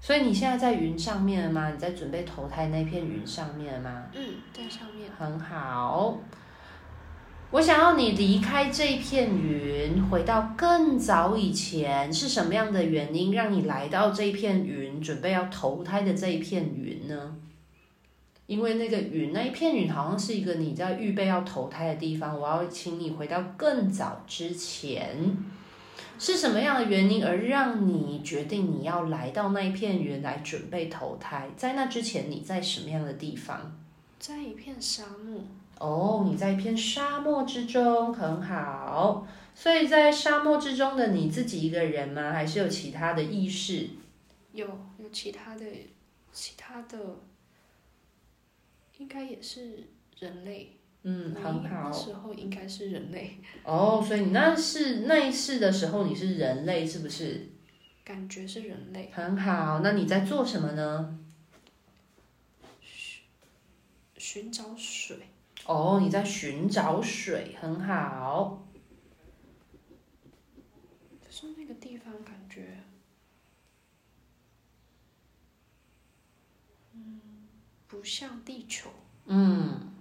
所以你现在在云上面了吗？你在准备投胎那片云上面了吗？嗯，在上面。很好。我想要你离开这片云，回到更早以前，是什么样的原因让你来到这片云，准备要投胎的这一片云呢？因为那个云，那一片云好像是一个你在预备要投胎的地方。我要请你回到更早之前，是什么样的原因而让你决定你要来到那一片云来准备投胎？在那之前，你在什么样的地方？在一片沙漠。哦，你在一片沙漠之中，很好。所以在沙漠之中的你自己一个人吗？还是有其他的意识？有，有其他的，其他的，应该也是人类。嗯，很好。那时候应该是人类。哦，所以你那是那一世的时候，你是人类，是不是？感觉是人类。很好，那你在做什么呢？寻寻找水。哦，你在寻找水，很好。可是那个地方感觉，嗯，不像地球。嗯，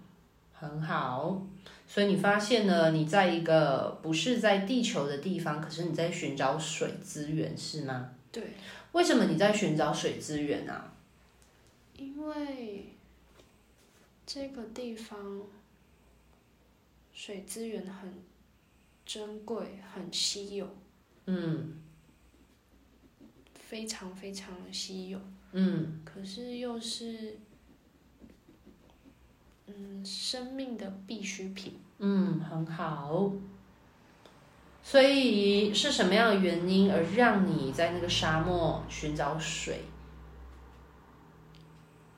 很好。所以你发现了，你在一个不是在地球的地方，可是你在寻找水资源，是吗？对。为什么你在寻找水资源啊？因为这个地方。水资源很珍贵，很稀有。嗯。非常非常的稀有。嗯。可是又是，嗯，生命的必需品。嗯，很好。所以是什么样的原因而让你在那个沙漠寻找水？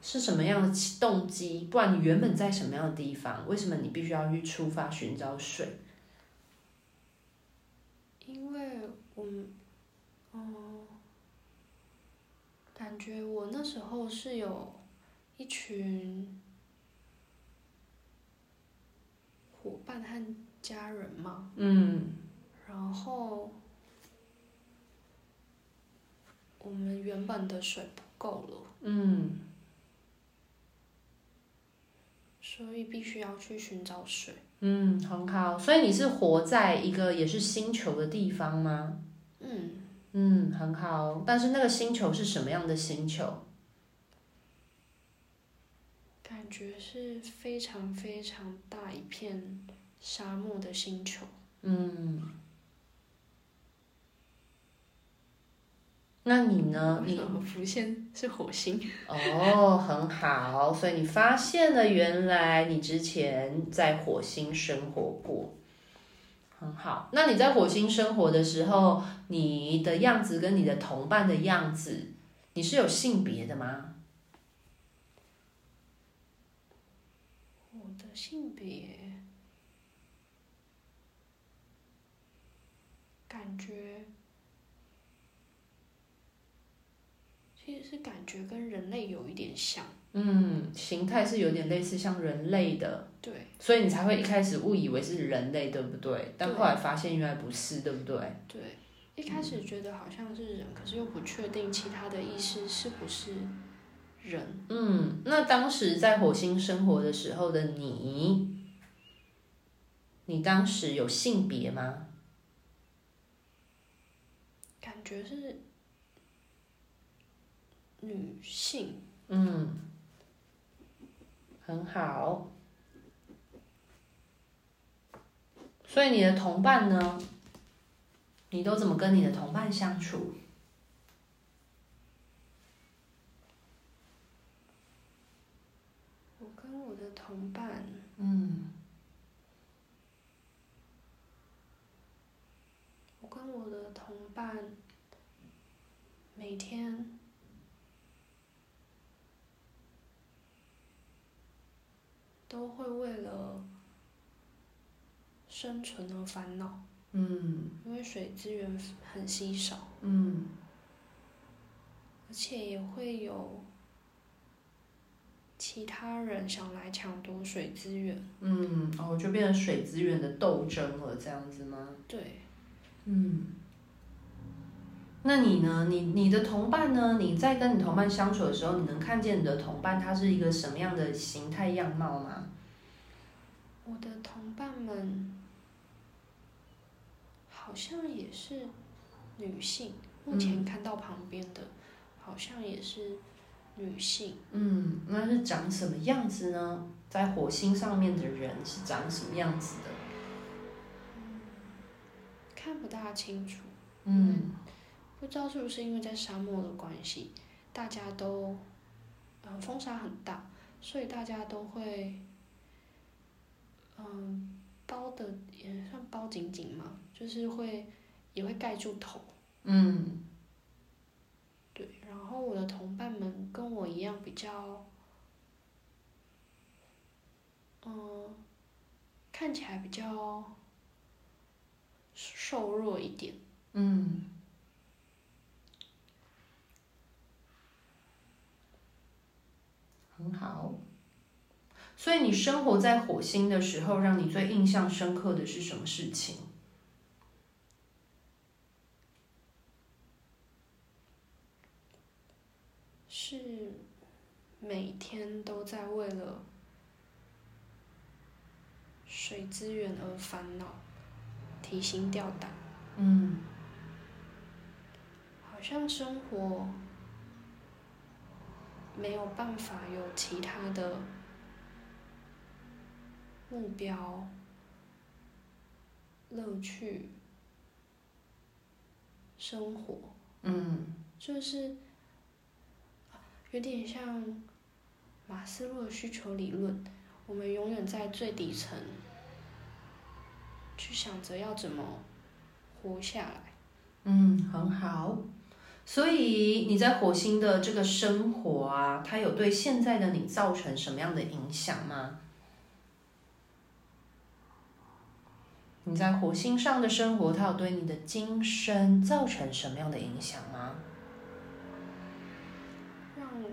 是什么样的动机？不然你原本在什么样的地方？为什么你必须要去出发寻找水？因为我，哦，感觉我那时候是有一群伙伴和家人嘛。嗯。然后我们原本的水不够了。嗯。所以必须要去寻找水。嗯，很好。所以你是活在一个也是星球的地方吗？嗯。嗯，很好。但是那个星球是什么样的星球？感觉是非常非常大一片沙漠的星球。嗯。那你呢？你浮现是火星。哦，很好，所以你发现了原来你之前在火星生活过，很好。那你在火星生活的时候，你的样子跟你的同伴的样子，你是有性别的吗？我的性别，感觉。其实是感觉跟人类有一点像，嗯，形态是有点类似像人类的，对，所以你才会一开始误以为是人类，对不对？但后来发现原来不是，对不对？对，一开始觉得好像是人，可是又不确定其他的意识是不是人。嗯，那当时在火星生活的时候的你，你当时有性别吗？感觉是。女性，嗯，很好。所以你的同伴呢？你都怎么跟你的同伴相处？我跟我的同伴，嗯，我跟我的同伴每天。都会为了生存而烦恼。嗯。因为水资源很稀少。嗯。而且也会有其他人想来抢夺水资源。嗯，哦，就变成水资源的斗争了，这样子吗？对。嗯。那你呢？你你的同伴呢？你在跟你同伴相处的时候，你能看见你的同伴他是一个什么样的形态样貌吗？我的同伴们好像也是女性，目前看到旁边的，嗯、好像也是女性。嗯，那是长什么样子呢？在火星上面的人是长什么样子的？嗯，看不大清楚。嗯。不知道是不是因为在沙漠的关系，大家都，呃，风沙很大，所以大家都会，嗯，包的也算包紧紧嘛，就是会也会盖住头。嗯。对，然后我的同伴们跟我一样比较，嗯，看起来比较瘦弱一点。嗯。很好，所以你生活在火星的时候，让你最印象深刻的是什么事情？是每天都在为了水资源而烦恼，提心吊胆。嗯，好像生活。没有办法有其他的目标、乐趣、生活，嗯，就是有点像马斯洛需求理论，我们永远在最底层去想着要怎么活下来。嗯，很好。所以你在火星的这个生活啊，它有对现在的你造成什么样的影响吗？你在火星上的生活，它有对你的今生造成什么样的影响吗？让我，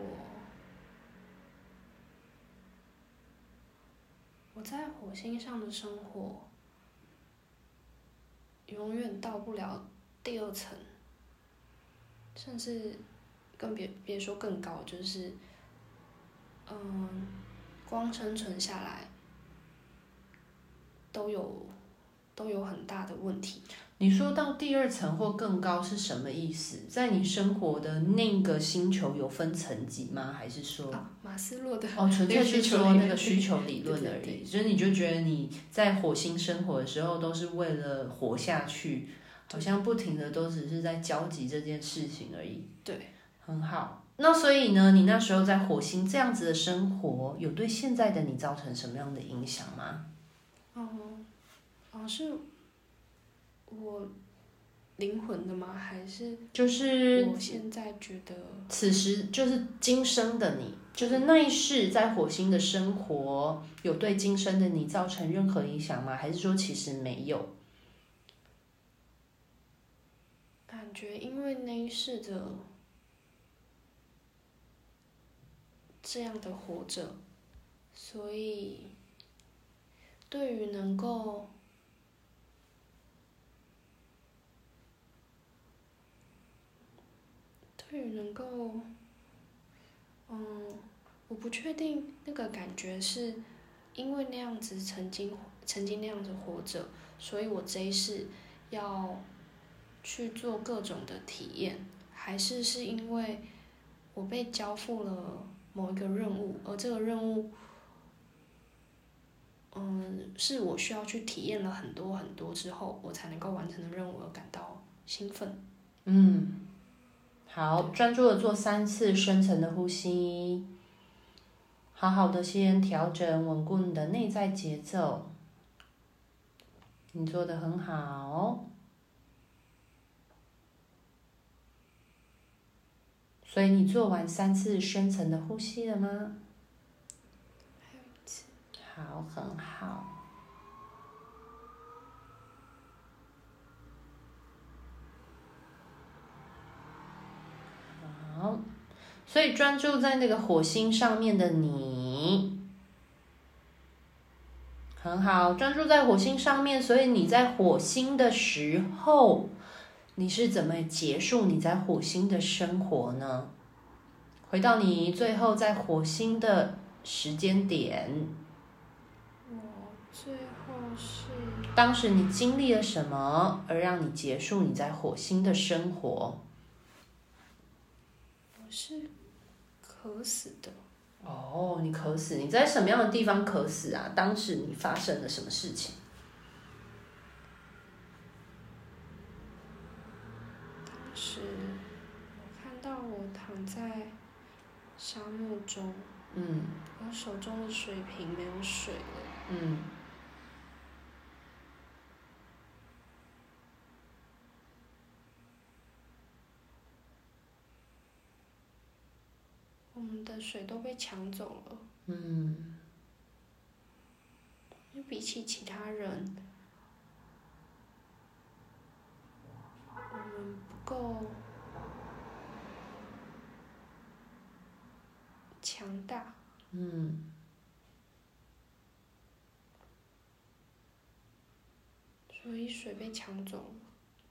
我在火星上的生活，永远到不了第二层。甚至更别别说更高，就是，嗯，光生存下来都有都有很大的问题。你说到第二层或更高是什么意思？在你生活的那个星球有分层级吗？还是说？啊，马斯洛的哦，纯粹是说那个需求理论而已。所以你就觉得你在火星生活的时候都是为了活下去。好像不停的都只是在焦急这件事情而已。对，很好。那所以呢，你那时候在火星这样子的生活，有对现在的你造成什么样的影响吗？哦，哦，是我灵魂的吗？还是就是我现在觉得此时就是今生的你，就是那一世在火星的生活，有对今生的你造成任何影响吗？还是说其实没有？感觉因为那一世的这样的活着，所以对于能够对于能够，嗯，我不确定那个感觉是因为那样子曾经曾经那样子活着，所以我这一世要。去做各种的体验，还是是因为我被交付了某一个任务，而这个任务，嗯，是我需要去体验了很多很多之后，我才能够完成的任务而感到兴奋。嗯，好，专注的做三次深层的呼吸，好好的先调整稳固你的内在节奏，你做的很好。所以你做完三次深层的呼吸了吗？还有一次。好，很好。好，所以专注在那个火星上面的你，很好，专注在火星上面。所以你在火星的时候。你是怎么结束你在火星的生活呢？回到你最后在火星的时间点。我最后是。当时你经历了什么，而让你结束你在火星的生活？我是渴死的。哦，你渴死？你在什么样的地方渴死啊？当时你发生了什么事情？当时我看到我躺在沙漠中，嗯，我手中的水瓶没有水了，嗯，我们的水都被抢走了，嗯，就比起其他人，我们不够强大，嗯，所以水被抢走了。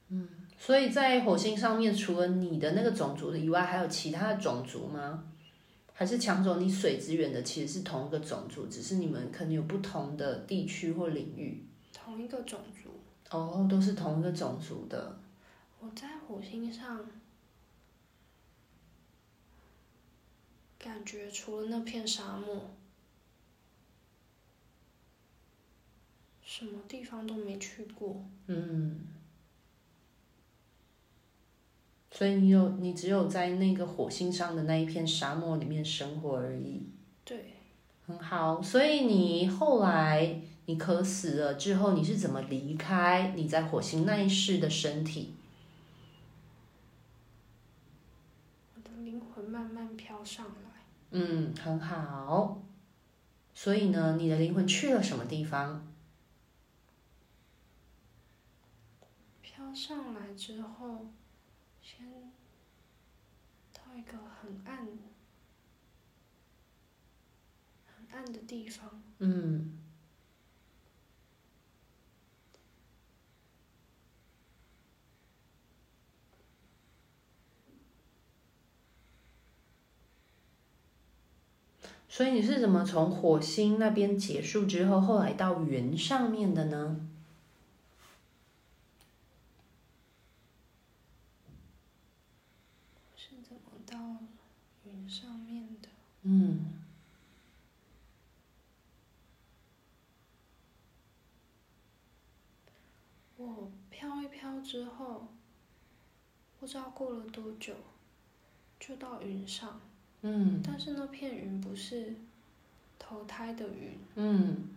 嗯，所以在火星上面，除了你的那个种族的以外，还有其他的种族吗？还是抢走你水资源的其实是同一个种族，只是你们可能有不同的地区或领域。同一个种族。哦，都是同一个种族的。我在火星上，感觉除了那片沙漠，什么地方都没去过。嗯。所以你有，你只有在那个火星上的那一片沙漠里面生活而已。对，很好。所以你后来你渴死了之后，你是怎么离开你在火星那一世的身体？我的灵魂慢慢飘上来。嗯，很好。所以呢，你的灵魂去了什么地方？飘上来之后。先到一个很暗、很暗的地方。嗯。所以你是怎么从火星那边结束之后，后来到云上面的呢？是怎么到云上面的嗯，我飘一飘之后，不知道过了多久，就到云上。嗯，但是那片云不是投胎的云。嗯。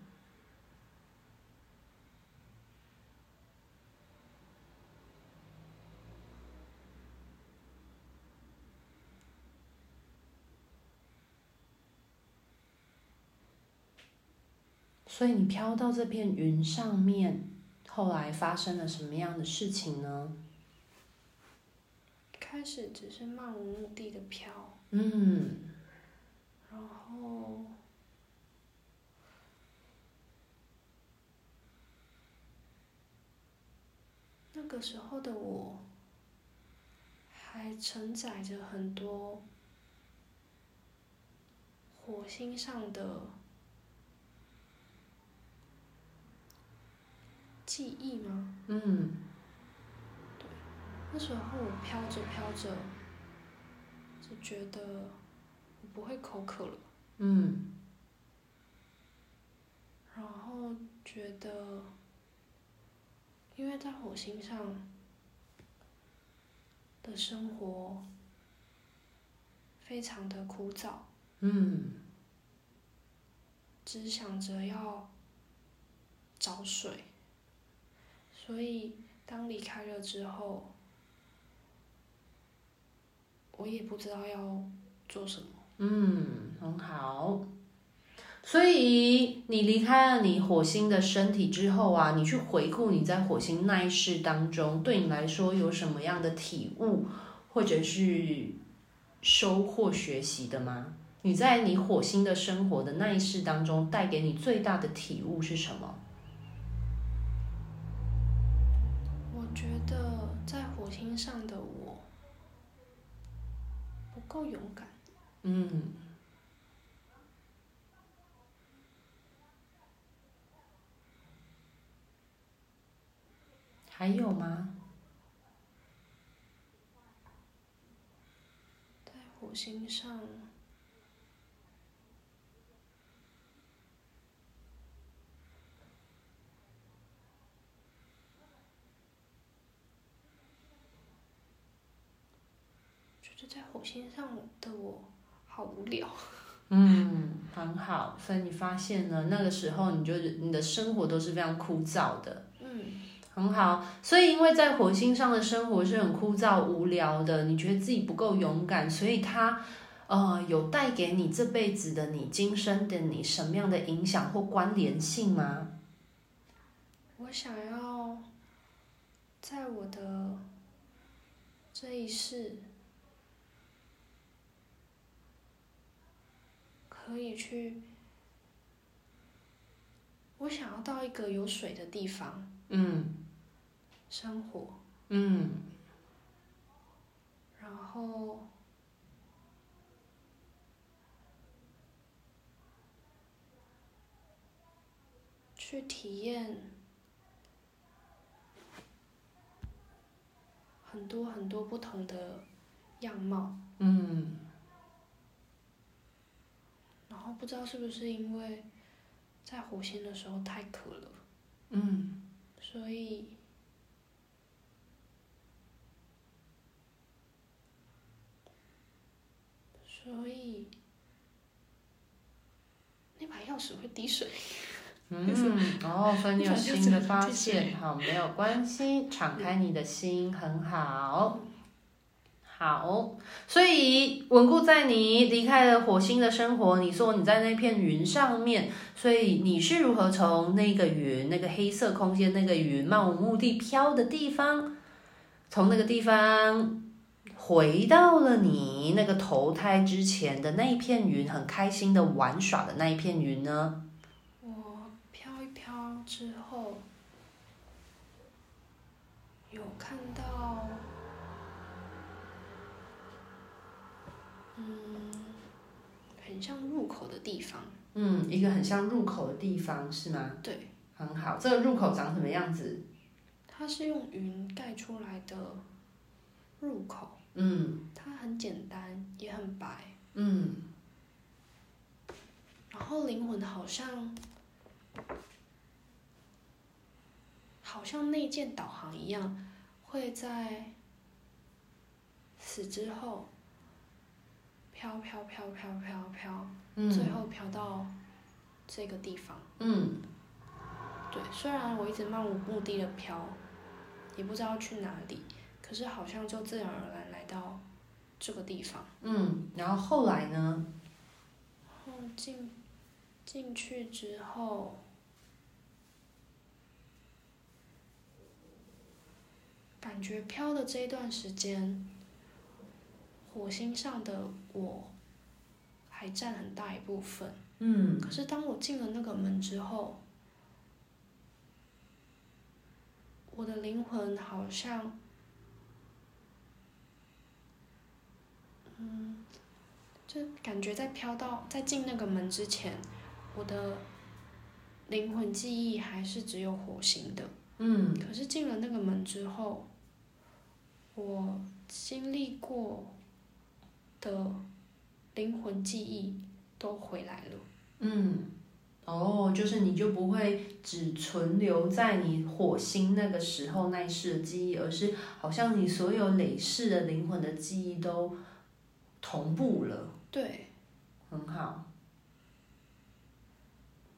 所以你飘到这片云上面，后来发生了什么样的事情呢？开始只是漫无目的的飘。嗯。然后，那个时候的我，还承载着很多火星上的。记忆吗？嗯，对，那时候我飘着飘着，就觉得我不会口渴了。嗯，然后觉得，因为在火星上的生活非常的枯燥。嗯，只想着要找水。所以，当离开了之后，我也不知道要做什么。嗯，很好。所以你离开了你火星的身体之后啊，你去回顾你在火星那一世当中，对你来说有什么样的体悟，或者是收获、学习的吗？你在你火星的生活的那一世当中，带给你最大的体悟是什么？我觉得在火星上的够勇敢。嗯。还有吗？在火星上。在火星上的我好无聊。嗯，很好。所以你发现了，那个时候你就你的生活都是非常枯燥的。嗯，很好。所以因为在火星上的生活是很枯燥无聊的，你觉得自己不够勇敢，所以他呃有带给你这辈子的你今生的你什么样的影响或关联性吗？我想要在我的这一世。可以去，我想要到一个有水的地方，嗯，生活，嗯，然后去体验很多很多不同的样貌，嗯。不知道是不是因为在火星的时候太渴了，嗯，所以，所以那把钥匙会滴水。嗯，哦，所以你有新的发现，好，没有关系，敞开你的心，很好。好，所以稳固在你离开了火星的生活。你说你在那片云上面，所以你是如何从那个云、那个黑色空间、那个云漫无目的飘的地方，从那个地方回到了你那个投胎之前的那一片云，很开心的玩耍的那一片云呢？我飘一飘之后，有看到。嗯，很像入口的地方。嗯，一个很像入口的地方是吗？对，很好。这个入口长什么样子？它是用云盖出来的入口。嗯，它很简单，也很白。嗯，然后灵魂好像好像内建导航一样，会在死之后。飘飘飘飘飘飘，嗯、最后飘到这个地方。嗯，对，虽然我一直漫无目的的飘，也不知道去哪里，可是好像就自然而然来到这个地方。嗯，然后后来呢？然后进进去之后，感觉飘的这一段时间。火星上的我，还占很大一部分。嗯。可是当我进了那个门之后，我的灵魂好像，嗯，就感觉在飘到在进那个门之前，我的灵魂记忆还是只有火星的。嗯。可是进了那个门之后，我经历过。的灵魂记忆都回来了。嗯，哦，就是你就不会只存留在你火星那个时候那一世的记忆，而是好像你所有累世的灵魂的记忆都同步了。对，很好。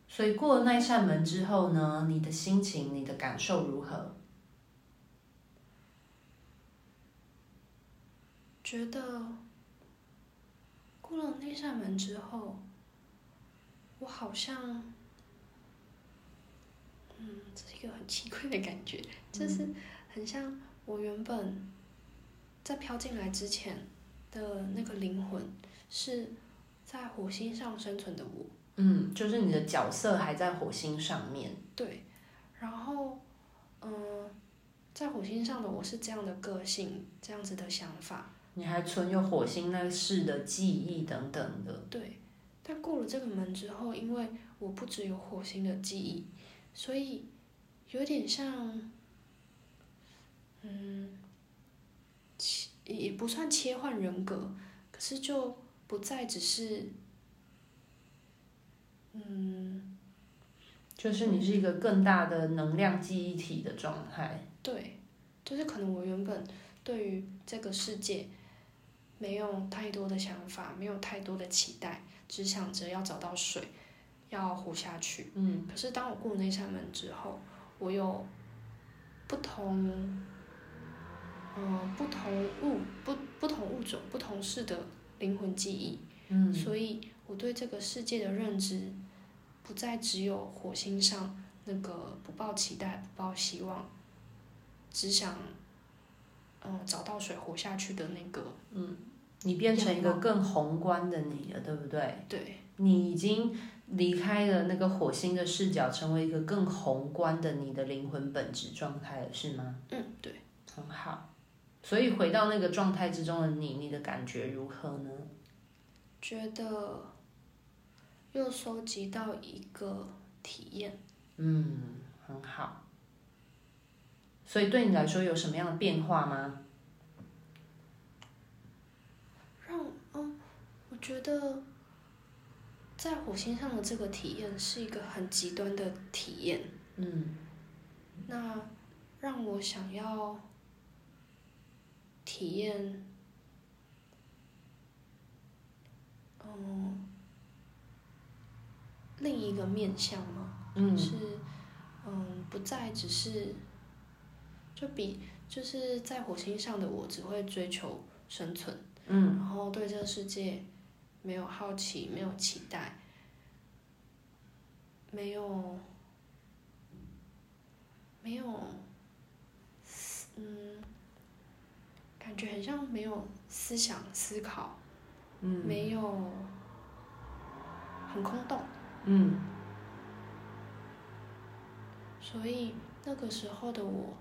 所以过了那扇门之后呢，你的心情、你的感受如何？觉得。过了那扇门之后，我好像，嗯，这是一个很奇怪的感觉，就是很像我原本在飘进来之前的那个灵魂，是在火星上生存的我。嗯，就是你的角色还在火星上面。对，然后，嗯，在火星上的我是这样的个性，这样子的想法。你还存有火星那世的记忆等等的。对，但过了这个门之后，因为我不只有火星的记忆，所以有点像，嗯，切也不算切换人格，可是就不再只是，嗯，就是你是一个更大的能量记忆体的状态。对，就是可能我原本对于这个世界。没有太多的想法，没有太多的期待，只想着要找到水，要活下去。嗯。可是当我过那扇门之后，我有不同，嗯、呃，不同物不不同物种不同式的灵魂记忆。嗯。所以我对这个世界的认知，不再只有火星上那个不抱期待、不抱希望，只想，找到水活下去的那个。嗯。你变成一个更宏观的你了，对不对？对。你已经离开了那个火星的视角，成为一个更宏观的你的灵魂本质状态了，是吗？嗯，对。很好。所以回到那个状态之中的你，你的感觉如何呢？觉得又收集到一个体验。嗯，很好。所以对你来说有什么样的变化吗？觉得在火星上的这个体验是一个很极端的体验。嗯，那让我想要体验，嗯，另一个面向吗？嗯，是，嗯，不再只是，就比就是在火星上的我只会追求生存，嗯，然后对这个世界。没有好奇，没有期待，没有，没有，嗯，感觉很像没有思想思考，嗯，没有，很空洞，嗯，所以那个时候的我，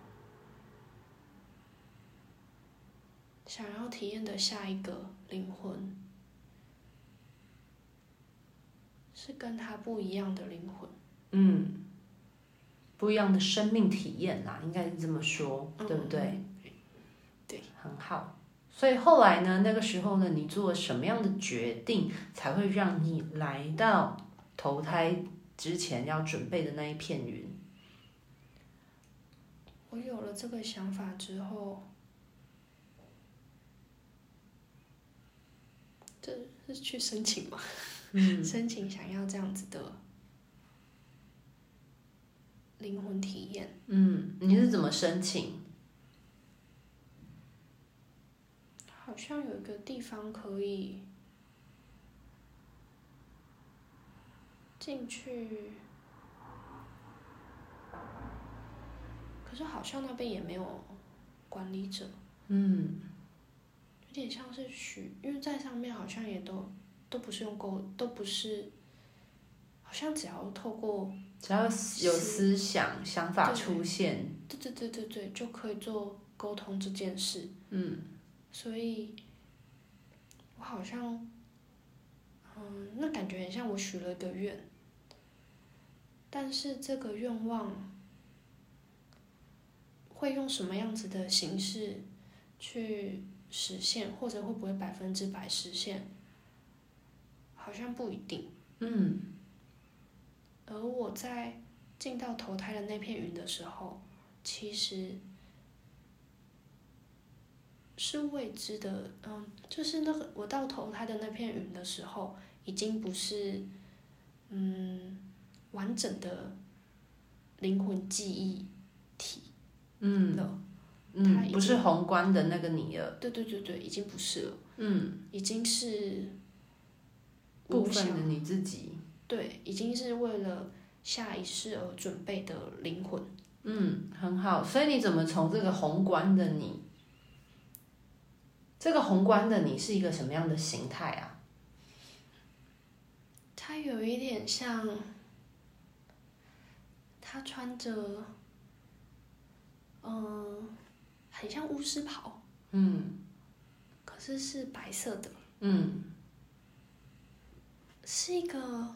想要体验的下一个灵魂。是跟他不一样的灵魂，嗯，不一样的生命体验啦，应该是这么说，对不对？嗯，对，很好。所以后来呢，那个时候呢，你做了什么样的决定，才会让你来到投胎之前要准备的那一片云？我有了这个想法之后，这是去申请吗？嗯，申请想要这样子的灵魂体验。嗯，你是怎么申请？好像有一个地方可以进去，可是好像那边也没有管理者。嗯，有点像是许，因为在上面好像也都。都不是用沟，都不是，好像只要透过，只要有思想想法出现，对对对对对，就可以做沟通这件事。嗯，所以，我好像，嗯，那感觉很像我许了一个愿，但是这个愿望会用什么样子的形式去实现，或者会不会百分之百实现？好像不一定。嗯。而我在进到投胎的那片云的时候，其实是未知的。嗯，就是那个我到投胎的那片云的时候，已经不是嗯完整的灵魂记忆体嗯了。嗯，不是宏观的那个你了。对对对对，已经不是了。嗯，已经是。部分的你自己，对，已经是为了下一世而准备的灵魂。嗯，很好。所以你怎么从这个宏观的你，这个宏观的你是一个什么样的形态啊？他有一点像，他穿着，嗯，很像巫师袍，嗯，可是是白色的，嗯，是一个，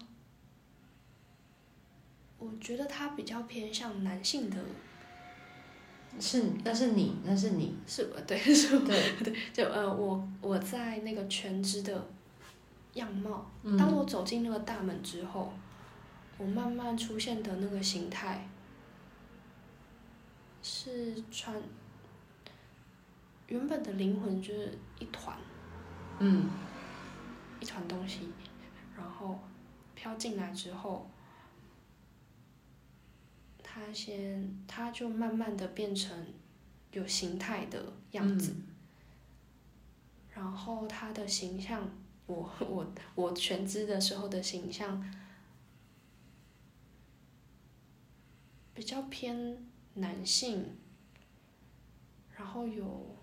我觉得他比较偏向男性的，是，那是你，那是你，是，对，是，对，对，就呃，我我在那个全职的样貌，嗯，当我走进那个大门之后，我慢慢出现的那个形态。是穿原本的灵魂就是一团，嗯，一团东西，然后飘进来之后，它先，它就慢慢的变成有形态的样子，嗯，然后它的形象，我我我全知的时候的形象比较偏。男性，然后有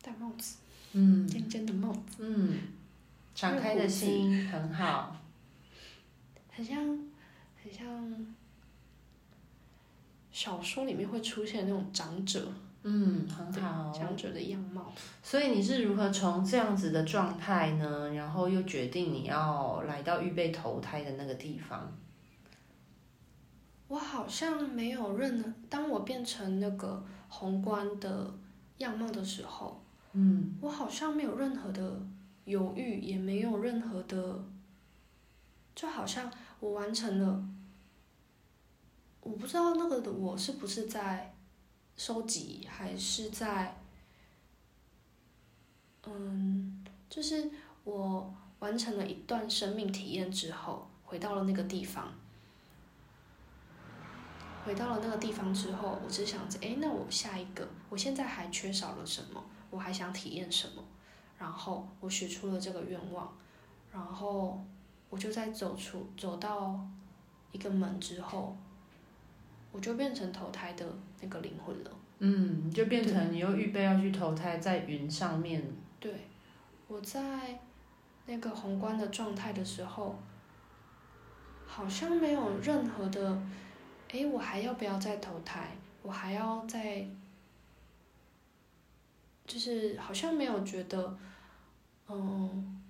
戴帽子，嗯，尖尖的帽子，嗯，敞开的心很好，很像，很像小说里面会出现那种长者，嗯，很好，长者的样貌。所以你是如何从这样子的状态呢？然后又决定你要来到预备投胎的那个地方？我好像没有任何，当我变成那个宏观的样貌的时候，嗯，我好像没有任何的犹豫，也没有任何的，就好像我完成了，我不知道那个的我是不是在收集，还是在，嗯，就是我完成了一段生命体验之后，回到了那个地方。回到了那个地方之后，我只想着，哎，那我下一个，我现在还缺少了什么？我还想体验什么？然后我许出了这个愿望，然后我就在走出走到一个门之后，我就变成投胎的那个灵魂了。嗯，就变成你又预备要去投胎在云上面。对，我在那个宏观的状态的时候，好像没有任何的。哎，我还要不要再投胎？我还要再，就是好像没有觉得，嗯，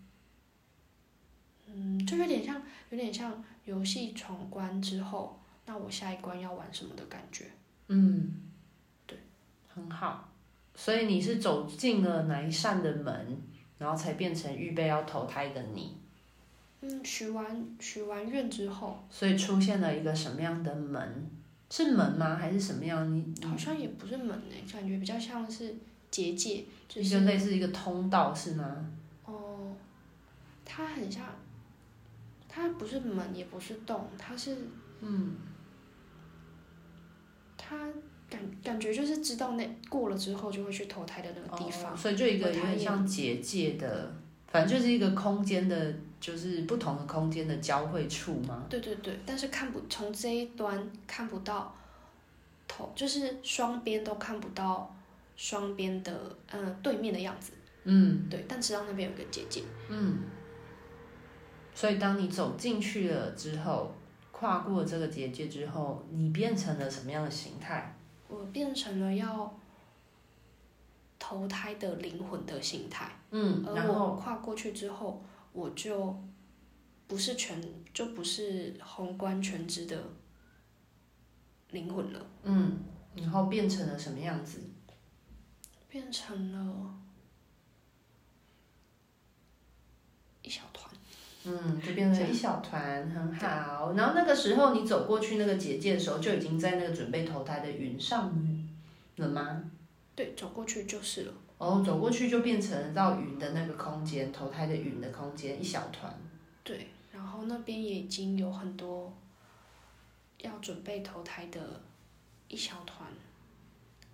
嗯，就有点像，有点像游戏闯关之后，那我下一关要玩什么的感觉。嗯，对，很好。所以你是走进了哪一扇的门，然后才变成预备要投胎的你？嗯，许完许完愿之后，所以出现了一个什么样的门？是门吗？还是什么样？你好像也不是门诶、欸，感觉比较像是结界，就是就类似一个通道，是吗？哦，它很像，它不是门，也不是洞，它是嗯，它感感觉就是知道那过了之后就会去投胎的那个地方，哦、所以就一个有点像结界的，反正就是一个空间的。就是不同的空间的交汇处吗？对对对，但是看不从这一端看不到头，就是双边都看不到双边的嗯对面的样子。嗯，对，但知道那边有个结界。嗯，所以当你走进去了之后，跨过这个结界之后，你变成了什么样的形态？我变成了要投胎的灵魂的形态。嗯，而我跨过去之后。我就不是全，就不是宏观全知的灵魂了。嗯，然后变成了什么样子？变成了一小团。嗯，就变成了一小团，很好。然后那个时候你走过去那个结界的时候，就已经在那个准备投胎的云上了吗？对，走过去就是了。哦，走过去就变成了到云的那个空间，投胎的云的空间，一小团。对，然后那边也已经有很多要准备投胎的一小团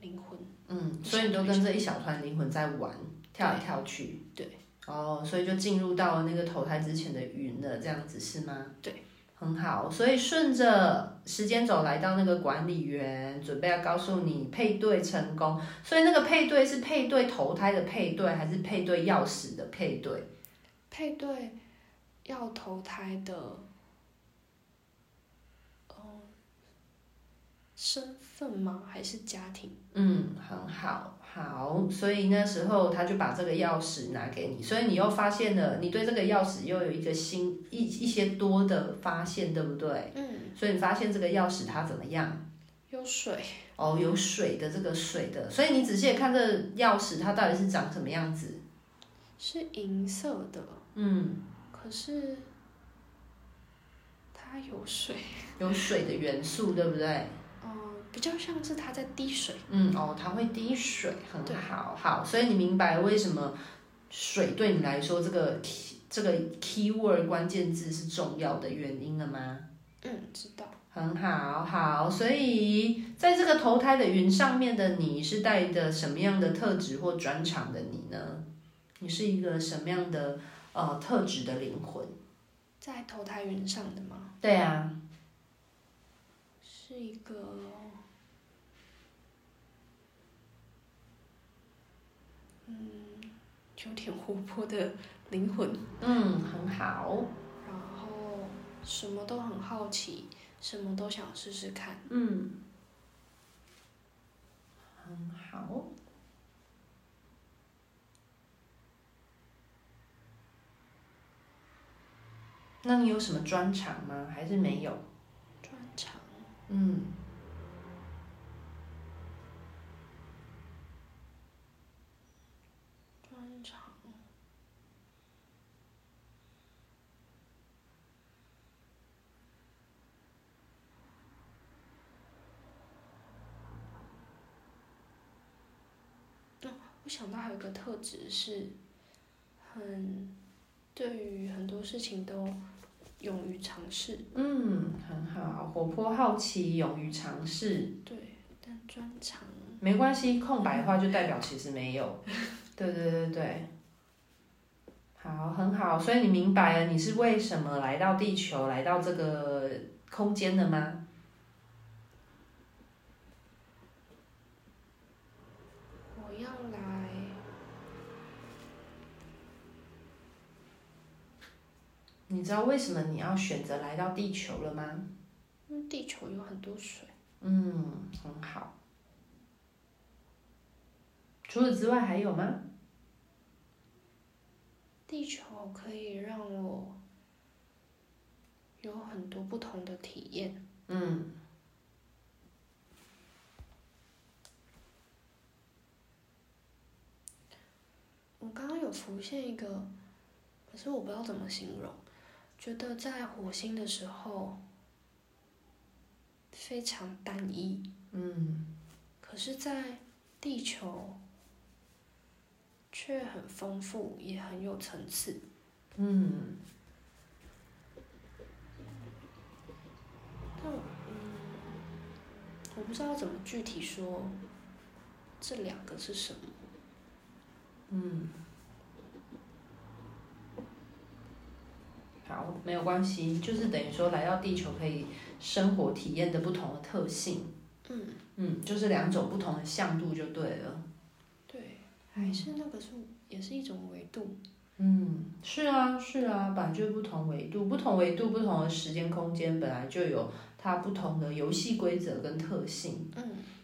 灵魂。嗯，所以你都跟这一小团灵魂在玩，跳来跳去。对。哦，所以就进入到了那个投胎之前的云了，这样子是吗？对。很好，所以顺着时间走来到那个管理员，准备要告诉你配对成功。所以那个配对是配对投胎的配对，还是配对钥匙的配对？配对要投胎的，哦，身份吗？还是家庭？嗯，很好，好，所以那时候他就把这个钥匙拿给你，所以你又发现了，你对这个钥匙又有一个新一一些多的发现，对不对？嗯。所以你发现这个钥匙它怎么样？有水。哦，有水的这个水的，所以你仔细看这钥匙，它到底是长什么样子？是银色的。嗯。可是。它有水，有水的元素，对不对？嗯，比较像是它在滴水。嗯，哦，它会滴水，很好，好，所以你明白为什么水对你来说这个 key 这个 keyword 关键字是重要的原因了吗？嗯，知道。很好，好，所以在这个投胎的云上面的你是带着什么样的特质或转场的你呢？你是一个什么样的呃特质的灵魂？在投胎云上的吗？对啊，是一个，嗯，有点活泼的灵魂。嗯，很好。然后什么都很好奇，什么都想试试看。嗯，很好。那你有什么专长吗？还是没有？专长。嗯。专长。哦，我想到还有一个特质是，很，对于很多事情都。勇于尝试，嗯，很好，活泼好奇，勇于尝试。对，但专长没关系，空白的话就代表其实没有。对对对对，好，很好，所以你明白了你是为什么来到地球，来到这个空间的吗？你知道为什么你要选择来到地球了吗？因为地球有很多水。嗯，很好。除此之外还有吗？地球可以让我有很多不同的体验。嗯。我刚刚有浮现一个，可是我不知道怎么形容。觉得在火星的时候非常单一，嗯，可是，在地球却很丰富，也很有层次，嗯。但嗯，我不知道怎么具体说这两个是什么，嗯。好，没有关系，就是等于说来到地球可以生活体验的不同的特性。嗯嗯，就是两种不同的向度就对了。对，还是那个是也是一种维度。嗯，是啊是啊，本来就不同维度，不同维度不同的时间空间本来就有它不同的游戏规则跟特性。嗯